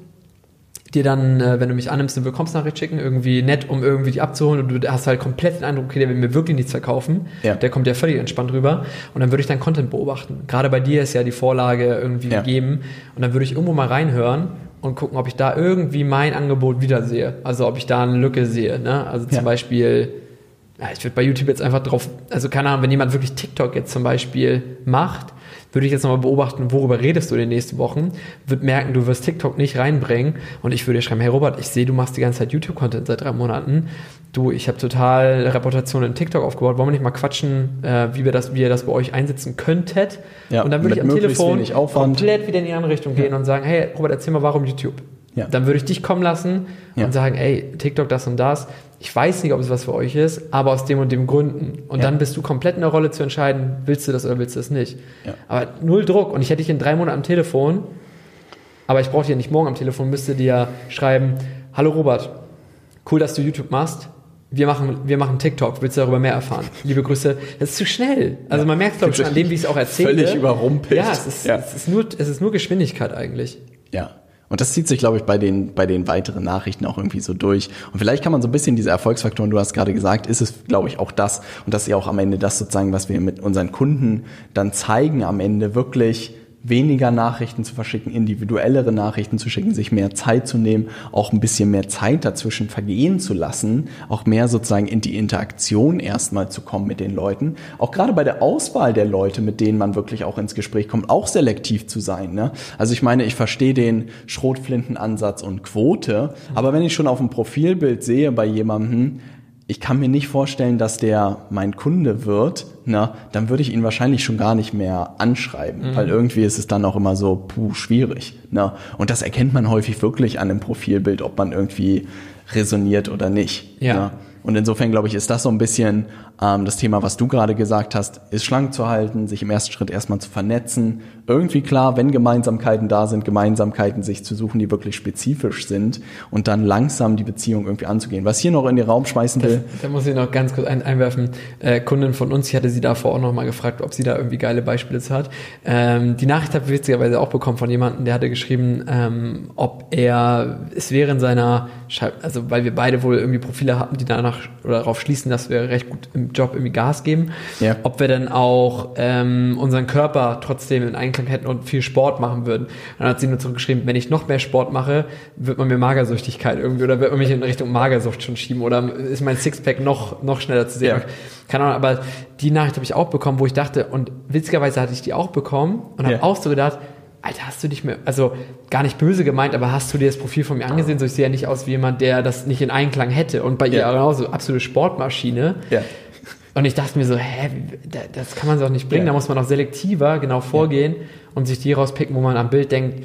dir dann, äh, wenn du mich annimmst, eine Willkommensnachricht schicken, irgendwie nett, um irgendwie dich abzuholen und du hast halt komplett den Eindruck, okay, der will mir wirklich nichts verkaufen. Ja. Der kommt ja völlig entspannt rüber. Und dann würde ich deinen Content beobachten. Gerade bei dir ist ja die Vorlage irgendwie Ja. gegeben. Und dann würde ich irgendwo mal reinhören und gucken, ob ich da irgendwie mein Angebot wiedersehe. Also ob ich da eine Lücke sehe. Ne? Also zum Ja. Beispiel, ja, ich würde bei YouTube jetzt einfach drauf, also keine Ahnung, wenn jemand wirklich TikTok jetzt zum Beispiel macht, würde ich jetzt nochmal beobachten, worüber redest du in den nächsten Wochen, würde merken, du wirst TikTok nicht reinbringen und ich würde dir schreiben, hey Robert, ich sehe, du machst die ganze Zeit YouTube-Content seit drei Monaten. Du, ich habe total Reputation in TikTok aufgebaut, wollen wir nicht mal quatschen, äh, wie, wir das, wie ihr das bei euch einsetzen könntet? Ja, und dann würde ich am Telefon komplett wieder in die andere Richtung gehen und sagen, hey Robert, erzähl mal, warum YouTube? Ja. Dann würde ich dich kommen lassen Ja. und sagen, ey, TikTok das und das. Ich weiß nicht, ob es was für euch ist, aber aus dem und dem Gründen. Und Ja. dann bist du komplett in der Rolle zu entscheiden, willst du das oder willst du das nicht. Ja. Aber null Druck. Und ich hätte dich in drei Monaten am Telefon, aber ich brauche dich ja nicht morgen am Telefon, müsste dir schreiben, hallo Robert, cool, dass du YouTube machst. Wir machen, wir machen TikTok, willst du darüber mehr erfahren? Liebe Grüße. Das ist zu schnell. Also man merkt, glaube ich, schon an dem, wie ich es auch erzähle. Völlig überrumpelt. Ja, es ist, Ja. Es, ist nur, es ist nur Geschwindigkeit eigentlich. Ja. Und das zieht sich, glaube ich, bei den, bei den weiteren Nachrichten auch irgendwie so durch. Und vielleicht kann man so ein bisschen diese Erfolgsfaktoren, du hast gerade gesagt, ist es, glaube ich, auch das. Und das ist ja auch am Ende das sozusagen, was wir mit unseren Kunden dann zeigen, am Ende wirklich weniger Nachrichten zu verschicken, individuellere Nachrichten zu schicken, sich mehr Zeit zu nehmen, auch ein bisschen mehr Zeit dazwischen vergehen zu lassen, auch mehr sozusagen in die Interaktion erstmal zu kommen mit den Leuten. Auch gerade bei der Auswahl der Leute, mit denen man wirklich auch ins Gespräch kommt, auch selektiv zu sein. Ne? Also ich meine, ich verstehe den Schrotflintenansatz und Quote, aber wenn ich schon auf dem Profilbild sehe bei jemandem, ich kann mir nicht vorstellen, dass der mein Kunde wird, na, dann würde ich ihn wahrscheinlich schon gar nicht mehr anschreiben, weil irgendwie ist es dann auch immer so, puh, schwierig. Na. Und das erkennt man häufig wirklich an dem Profilbild, ob man irgendwie resoniert oder nicht. Ja. na. Und insofern glaube ich, ist das so ein bisschen ähm, das Thema, was du gerade gesagt hast, ist schlank zu halten, sich im ersten Schritt erstmal zu vernetzen. Irgendwie klar, wenn Gemeinsamkeiten da sind, Gemeinsamkeiten sich zu suchen, die wirklich spezifisch sind und dann langsam die Beziehung irgendwie anzugehen. Was hier noch in den Raum schmeißen will. Da muss ich noch ganz kurz ein, einwerfen. Äh, Kundin von uns, ich hatte sie davor auch noch mal gefragt, ob sie da irgendwie geile Beispiele zu hat. Ähm, die Nachricht habe ich witzigerweise auch bekommen von jemandem, der hatte geschrieben, ähm, ob er, es wäre in seiner, also weil wir beide wohl irgendwie Profile hatten, die danach oder darauf schließen, dass wir recht gut im Job irgendwie Gas geben, ja. ob wir dann auch ähm, unseren Körper trotzdem in Einklang hätten und viel Sport machen würden. dann hat sie nur zurückgeschrieben, wenn ich noch mehr Sport mache, wird man mir Magersüchtigkeit irgendwie oder wird man mich in Richtung Magersucht schon schieben oder ist mein Sixpack noch, noch schneller zu sehen. Ja. Keine Ahnung, aber die Nachricht habe ich auch bekommen, wo ich dachte, und witzigerweise hatte ich die auch bekommen und habe ja. auch so gedacht, Alter, hast du dich mehr, also gar nicht böse gemeint, aber hast du dir das Profil von mir angesehen? So, ich sehe ja nicht aus wie jemand, der das nicht in Einklang hätte. Und bei ja. ihr genauso absolute Sportmaschine. Ja. Und ich dachte mir so, hä, das kann man doch nicht bringen. Ja. Da muss man auch selektiver genau vorgehen und sich die rauspicken, wo man am Bild denkt,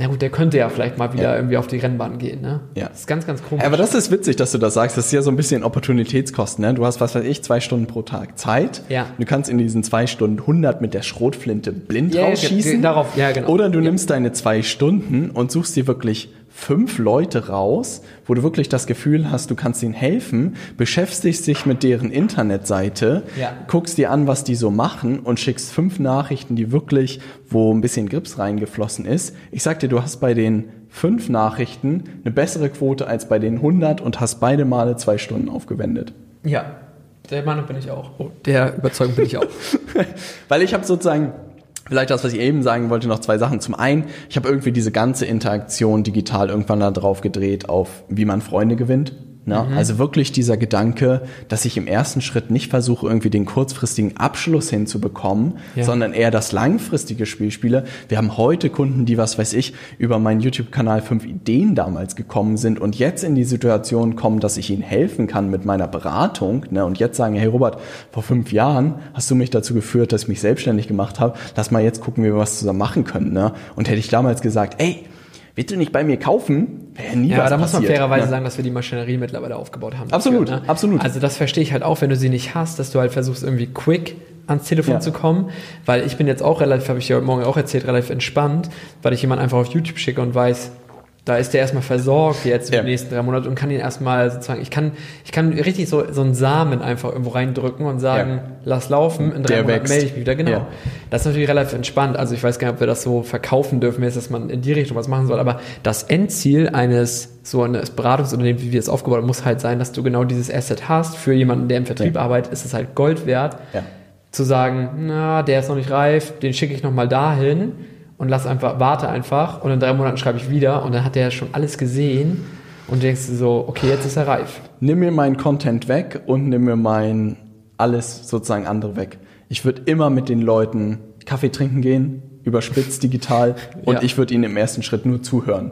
na gut, der könnte ja vielleicht mal wieder ja. irgendwie auf die Rennbahn gehen, ne? Ja. Das ist ganz, ganz komisch. Aber das ist witzig, dass du das sagst. Das ist ja so ein bisschen Opportunitätskosten, ne? Du hast, was weiß ich, zwei Stunden pro Tag Zeit. Ja. Du kannst in diesen zwei Stunden 100 mit der Schrotflinte blind ja, rausschießen. Darauf, ja, genau. Oder du nimmst deine zwei Stunden und suchst dir wirklich fünf Leute raus, wo du wirklich das Gefühl hast, du kannst ihnen helfen, beschäftigst dich mit deren Internetseite, ja. guckst dir an, was die so machen und schickst fünf Nachrichten, die wirklich, wo ein bisschen Grips reingeflossen ist. Ich sag dir, du hast bei den fünf Nachrichten eine bessere Quote als bei den 100 und hast beide Male zwei Stunden aufgewendet. Ja, der Meinung bin ich auch. Oh, der Überzeugung bin ich auch. Weil ich habe sozusagen Vielleicht das, was ich eben sagen wollte, noch zwei Sachen. Zum einen, ich habe irgendwie diese ganze Interaktion digital irgendwann da drauf gedreht auf, wie man Freunde gewinnt. Ne? Mhm. Also wirklich dieser Gedanke, dass ich im ersten Schritt nicht versuche, irgendwie den kurzfristigen Abschluss hinzubekommen, ja. sondern eher das langfristige Spiel spiele. Wir haben heute Kunden, die, was weiß ich, über meinen YouTube-Kanal fünf Ideen damals gekommen sind und jetzt in die Situation kommen, dass ich ihnen helfen kann mit meiner Beratung ne? und jetzt sagen, hey Robert, vor fünf Jahren hast du mich dazu geführt, dass ich mich selbstständig gemacht habe. Lass mal jetzt gucken, wie wir was zusammen machen können. Ne? Und hätte ich damals gesagt, ey, willst du nicht bei mir kaufen? Wäre nie ja, was da passiert, muss man fairerweise ne? sagen, dass wir die Maschinerie mittlerweile aufgebaut haben. Absolut, dafür, ne? absolut. Also das verstehe ich halt auch, wenn du sie nicht hast, dass du halt versuchst irgendwie quick ans Telefon ja. zu kommen, weil ich bin jetzt auch relativ, habe ich ja heute Morgen auch erzählt, relativ entspannt, weil ich jemand einfach auf YouTube schicke und weiß, da ist der erstmal versorgt jetzt ja. die nächsten drei Monate und kann ihn erstmal sozusagen, ich kann, ich kann richtig so, so einen Samen einfach irgendwo reindrücken und sagen, ja. lass laufen, in drei der Monaten melde ich mich wieder. Genau. Ja. Das ist natürlich relativ entspannt. Also ich weiß gar nicht, ob wir das so verkaufen dürfen, jetzt, dass man in die Richtung was machen soll. Aber das Endziel eines so eines Beratungsunternehmens, wie wir es aufgebaut haben, muss halt sein, dass du genau dieses Asset hast. Für jemanden, der im Vertrieb arbeitet, ist es halt Gold wert, zu sagen, na, der ist noch nicht reif, den schicke ich nochmal dahin und lass einfach, warte einfach und in drei Monaten schreibe ich wieder und dann hat der schon alles gesehen und denkst du so, okay, jetzt ist er reif. Nimm mir meinen Content weg und nimm mir mein alles sozusagen andere weg. Ich würde immer mit den Leuten Kaffee trinken gehen, überspitzt digital und ja. ich würde ihnen im ersten Schritt nur zuhören.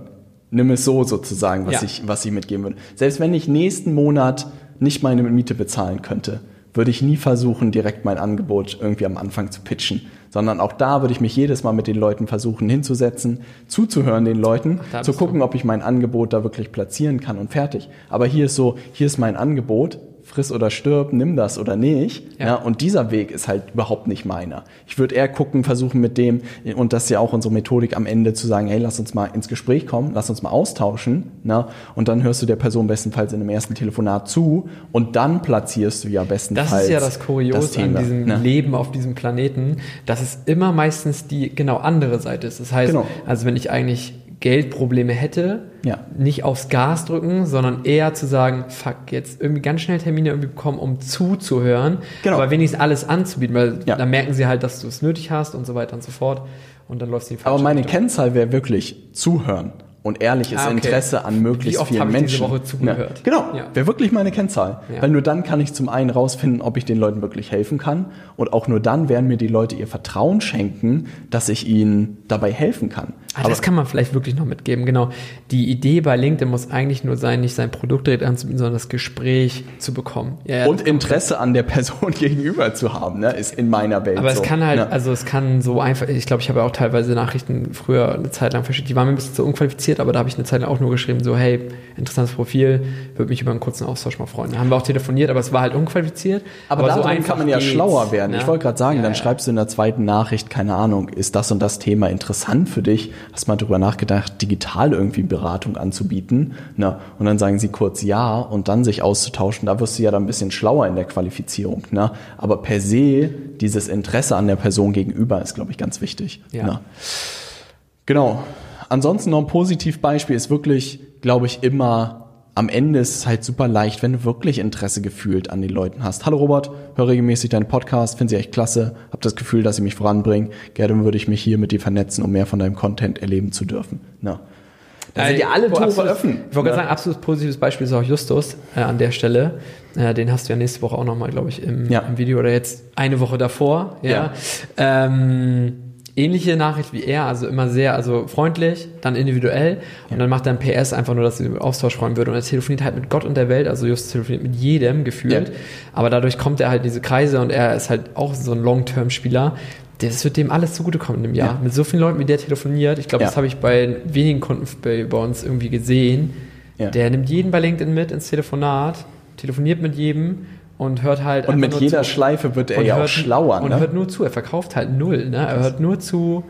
Nimm es so sozusagen, was ja. ich, was ich mitgeben würde. Selbst wenn ich nächsten Monat nicht meine Miete bezahlen könnte, würde ich nie versuchen, direkt mein Angebot irgendwie am Anfang zu pitchen sondern auch da würde ich mich jedes Mal mit den Leuten versuchen hinzusetzen, zuzuhören den Leuten, Ach, zu gucken, ob ich mein Angebot da wirklich platzieren kann und fertig. Aber hier ist so, hier ist mein Angebot, friss oder stirb, nimm das oder nicht. Ja. ja. und dieser Weg ist halt überhaupt nicht meiner. Ich würde eher gucken, versuchen mit dem, und das ist ja auch unsere Methodik am Ende zu sagen, hey, lass uns mal ins Gespräch kommen, lass uns mal austauschen. Na, und dann hörst du der Person bestenfalls in einem ersten Telefonat zu und dann platzierst du ja bestenfalls. Das ist ja das Kurios an diesem ne? Leben auf diesem Planeten, dass es immer meistens die genau andere Seite ist. Das heißt, genau. also wenn ich eigentlich Geldprobleme hätte, ja. nicht aufs Gas drücken, sondern eher zu sagen, fuck, jetzt irgendwie ganz schnell Termine irgendwie bekommen, um zuzuhören, genau. aber wenigstens alles anzubieten, weil ja. dann merken sie halt, dass du es nötig hast und so weiter und so fort und dann läuft es Aber meine Kennzahl wäre wirklich zuhören und ehrliches ah, okay. Interesse an möglichst vielen Menschen. Diese Woche zugehört? Ja, genau, ja. wäre wirklich meine Kennzahl. Ja. Weil nur dann kann ich zum einen rausfinden, ob ich den Leuten wirklich helfen kann und auch nur dann werden mir die Leute ihr Vertrauen schenken, dass ich ihnen dabei helfen kann. Ah, Aber das kann man vielleicht wirklich noch mitgeben. Genau. Die Idee bei LinkedIn muss eigentlich nur sein, nicht sein Produkt direkt anzubieten, sondern das Gespräch zu bekommen. Und Interesse an der Person gegenüber zu haben, ne, ist in meiner Welt Aber so. es kann halt, also es kann so einfach, ich glaube, ich habe auch teilweise Nachrichten früher eine Zeit lang verschickt, die waren mir ein bisschen zu unqualifiziert qualifiziert, aber da habe ich eine Zeit lang auch nur geschrieben, so, hey, interessantes Profil, würde mich über einen kurzen Austausch mal freuen. Da haben wir auch telefoniert, aber es war halt unqualifiziert. Aber, aber so kann man ja geht's, schlauer werden. Ne? Ich wollte gerade sagen, ja, dann ja. schreibst du in der zweiten Nachricht, keine Ahnung, ist das und das Thema interessant für dich? Hast mal darüber nachgedacht, digital irgendwie Beratung anzubieten? Ne? Und dann sagen sie kurz ja und dann sich auszutauschen. Da wirst du ja dann ein bisschen schlauer in der Qualifizierung. Ne? Aber per se, dieses Interesse an der Person gegenüber ist, glaube ich, ganz wichtig. Ja. Ne? Genau. Ansonsten noch ein Positivbeispiel ist wirklich, glaube ich, immer am Ende ist es halt super leicht, wenn du wirklich Interesse gefühlt an den Leuten hast. Hallo Robert, höre regelmäßig deinen Podcast, finde sie echt klasse, habe das Gefühl, dass sie mich voranbringen. Gerne würde ich mich hier mit dir vernetzen, um mehr von deinem Content erleben zu dürfen. Na. Da sind ja alle Tore offen. Ich wollte gerade sagen, absolut positives Beispiel ist auch Justus äh, an der Stelle. Äh, den hast du ja nächste Woche auch nochmal, glaube ich, im, ja. im, Video oder jetzt eine Woche davor. Ja. ja. Ähm, ähnliche Nachricht wie er, also immer sehr, also freundlich, dann individuell. Ja. und dann macht er ein PS einfach nur, dass er den Austausch freuen würde. Und er telefoniert halt mit Gott und der Welt, also Just telefoniert mit jedem gefühlt, ja. aber dadurch kommt er halt in diese Kreise und er ist halt auch so ein Long-Term-Spieler, das wird dem alles zugutekommen im Jahr. Ja. Mit so vielen Leuten, mit der telefoniert, ich glaube, das habe ich bei wenigen Kunden bei, bei uns irgendwie gesehen, der nimmt jeden bei LinkedIn mit ins Telefonat, telefoniert mit jedem und hört halt und mit jeder zu. Schleife wird er ja hört, auch schlauer und ne? hört nur zu er verkauft halt null ne er hört nur zu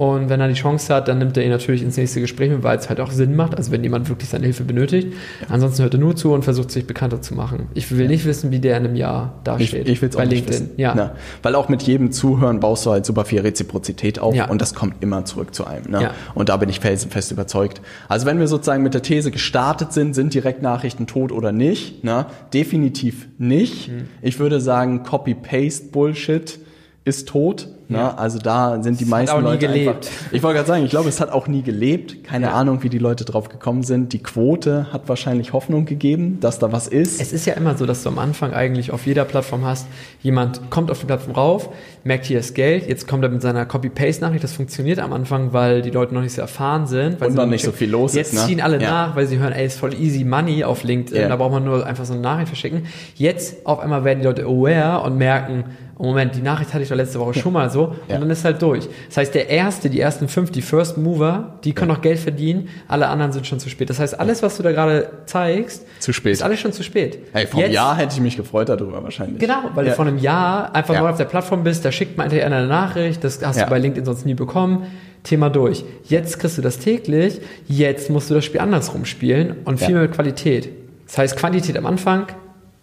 und wenn er die Chance hat, dann nimmt er ihn natürlich ins nächste Gespräch mit, weil es halt auch Sinn macht. Also wenn jemand wirklich seine Hilfe benötigt. Ansonsten hört er nur zu und versucht sich bekannter zu machen. Ich will ja. nicht wissen, wie der in einem Jahr dasteht. Ich, ich will es auch nicht wissen. Ja. Na, weil auch mit jedem Zuhören baust du halt super viel Reziprozität auf ja. und das kommt immer zurück zu einem. Ne? Ja. Und da bin ich felsenfest überzeugt. Also wenn wir sozusagen mit der These gestartet sind, sind Direktnachrichten tot oder nicht? Ne? Definitiv nicht. Hm. Ich würde sagen, Copy-Paste-Bullshit ist tot. Ne? Ja. Also da sind die es meisten hat auch Leute nie gelebt. Einfach, ich wollte gerade sagen, ich glaube, es hat auch nie gelebt. Keine ja. Ahnung, wie die Leute drauf gekommen sind. Die Quote hat wahrscheinlich Hoffnung gegeben, dass da was ist. Es ist ja immer so, dass du am Anfang eigentlich auf jeder Plattform hast, jemand kommt auf die Plattform rauf, merkt hier das Geld, jetzt kommt er mit seiner Copy-Paste-Nachricht. Das funktioniert am Anfang, weil die Leute noch nicht so erfahren sind. Weil Und noch nicht so viel los jetzt ist. Jetzt ne? ziehen alle ja. nach, weil sie hören, ey, ist voll easy money auf LinkedIn. Da braucht man nur einfach so eine Nachricht verschicken. Jetzt auf einmal werden die Leute aware und merken, oh Moment, die Nachricht hatte ich doch letzte Woche schon mal so. Und ja. dann ist halt durch. Das heißt, der erste, die ersten fünf, die First Mover, die können ja. noch Geld verdienen, alle anderen sind schon zu spät. Das heißt, alles, was du da gerade zeigst, zu spät. ist alles schon zu spät. Hey, vor einem Jahr hätte ich mich gefreut darüber wahrscheinlich. Genau, weil ja. du vor einem Jahr einfach neu auf der Plattform bist, da schickt man eine Nachricht, das hast du bei LinkedIn sonst nie bekommen. Thema durch. Jetzt kriegst du das täglich, jetzt musst du das Spiel andersrum spielen und viel mehr mit Qualität. Das heißt, Quantität am Anfang,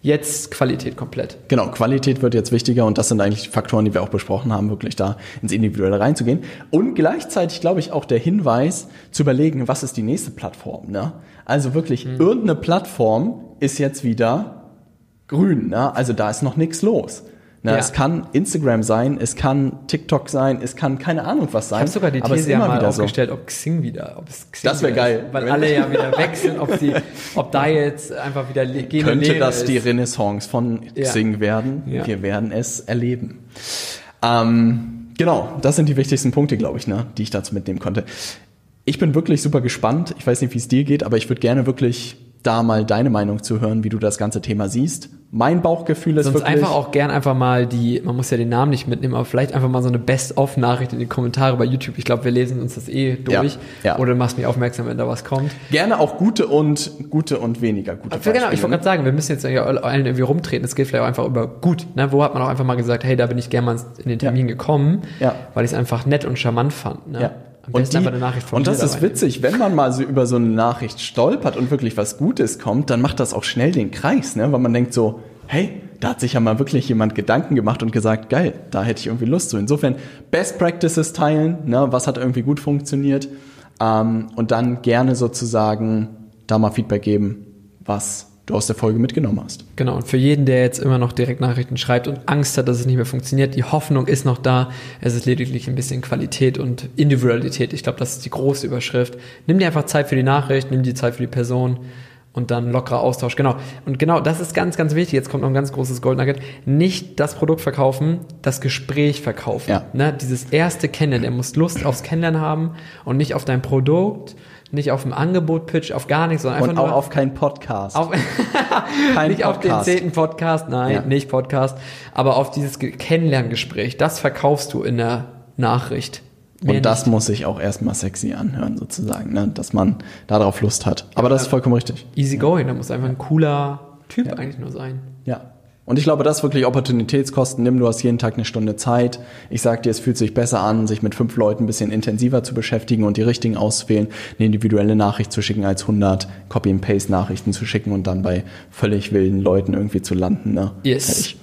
Jetzt Qualität komplett. Genau, Qualität wird jetzt wichtiger und das sind eigentlich die Faktoren, die wir auch besprochen haben, wirklich da ins Individuelle reinzugehen. Und gleichzeitig, glaube ich, auch der Hinweis zu überlegen, was ist die nächste Plattform. Ne? Also wirklich, mhm. irgendeine Plattform ist jetzt wieder grün. Ne? Also da ist noch nichts los. Na, ja. Es kann Instagram sein, es kann TikTok sein, es kann keine Ahnung was sein. Ich habe sogar die These ja mal aufgestellt, so. ob Xing wieder, ob es Xing Das wäre geil. Ist, weil alle ja wieder sind, ob, sie, ob da jetzt einfach wieder gehen Könnte das ist. die Renaissance von Xing ja. werden? Ja. Wir werden es erleben. Ähm, genau, das sind die wichtigsten Punkte, glaube ich, ne, die ich dazu mitnehmen konnte. Ich bin wirklich super gespannt. Ich weiß nicht, wie es dir geht, aber ich würde gerne wirklich da mal deine Meinung zu hören, wie du das ganze Thema siehst. Mein Bauchgefühl ist Sonst wirklich... einfach auch gern einfach mal die, man muss ja den Namen nicht mitnehmen, aber vielleicht einfach mal so eine Best-of-Nachricht in die Kommentare bei YouTube. Ich glaube, wir lesen uns das eh durch. Ja, ja. Oder du machst mich aufmerksam, wenn da was kommt. Gerne auch gute und gute und weniger gute Beispiele. Genau, ich wollte gerade sagen, wir müssen jetzt allen irgendwie rumtreten. Es geht vielleicht auch einfach über gut. Ne? Wo hat man auch einfach mal gesagt, hey, da bin ich gerne mal in den Termin ja. gekommen, ja. weil ich es einfach nett und charmant fand. Ne? Ja. Und, die, und das ist witzig, wenn man mal so über so eine Nachricht stolpert und wirklich was Gutes kommt, dann macht das auch schnell den Kreis, ne? weil man denkt so, hey, da hat sich ja mal wirklich jemand Gedanken gemacht und gesagt, geil, da hätte ich irgendwie Lust zu. Insofern Best Practices teilen, ne? was hat irgendwie gut funktioniert ähm, und dann gerne sozusagen da mal Feedback geben, was du aus der Folge mitgenommen hast. Genau, und für jeden, der jetzt immer noch Direktnachrichten schreibt und Angst hat, dass es nicht mehr funktioniert, die Hoffnung ist noch da. Es ist lediglich ein bisschen Qualität und Individualität. Ich glaube, das ist die große Überschrift. Nimm dir einfach Zeit für die Nachricht, nimm dir Zeit für die Person und dann lockerer Austausch. Genau. Und genau, das ist ganz, ganz wichtig. Jetzt kommt noch ein ganz großes Gold Nugget. Nicht das Produkt verkaufen, das Gespräch verkaufen. Ja. Ne? Dieses erste Kennenlernen. Er muss Lust aufs Kennenlernen haben und nicht auf dein Produkt nicht auf dem Angebot-Pitch, auf gar nichts, sondern einfach Und auch nur auf keinen Podcast. Auf, Kein nicht Podcast. auf den zehnten Podcast, nein, ja. nicht Podcast, aber auf dieses Kennenlerngespräch. Das verkaufst du in der Nachricht. Mehr Und das nicht. muss sich auch erstmal sexy anhören, sozusagen, ne? dass man darauf Lust hat. Aber das ist vollkommen richtig. Easy going, da muss einfach ein cooler Typ eigentlich nur sein. Ja. Und ich glaube, das ist wirklich Opportunitätskosten. Nimm, du hast jeden Tag eine Stunde Zeit. Ich sag dir, es fühlt sich besser an, sich mit fünf Leuten ein bisschen intensiver zu beschäftigen und die richtigen auszuwählen, eine individuelle Nachricht zu schicken, als 100 Copy-and-Paste-Nachrichten zu schicken und dann bei völlig wilden Leuten irgendwie zu landen. Ne? Yes.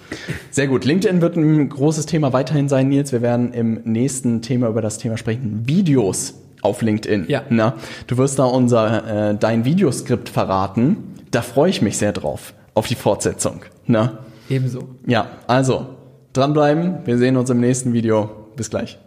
Sehr gut. LinkedIn wird ein großes Thema weiterhin sein, Nils. Wir werden im nächsten Thema über das Thema sprechen. Videos auf LinkedIn. Ja. Na, du wirst da unser äh, dein Videoskript verraten. Da freue ich mich sehr drauf auf die Fortsetzung. Na? Ebenso. Ja, also dranbleiben. Wir sehen uns im nächsten Video. Bis gleich.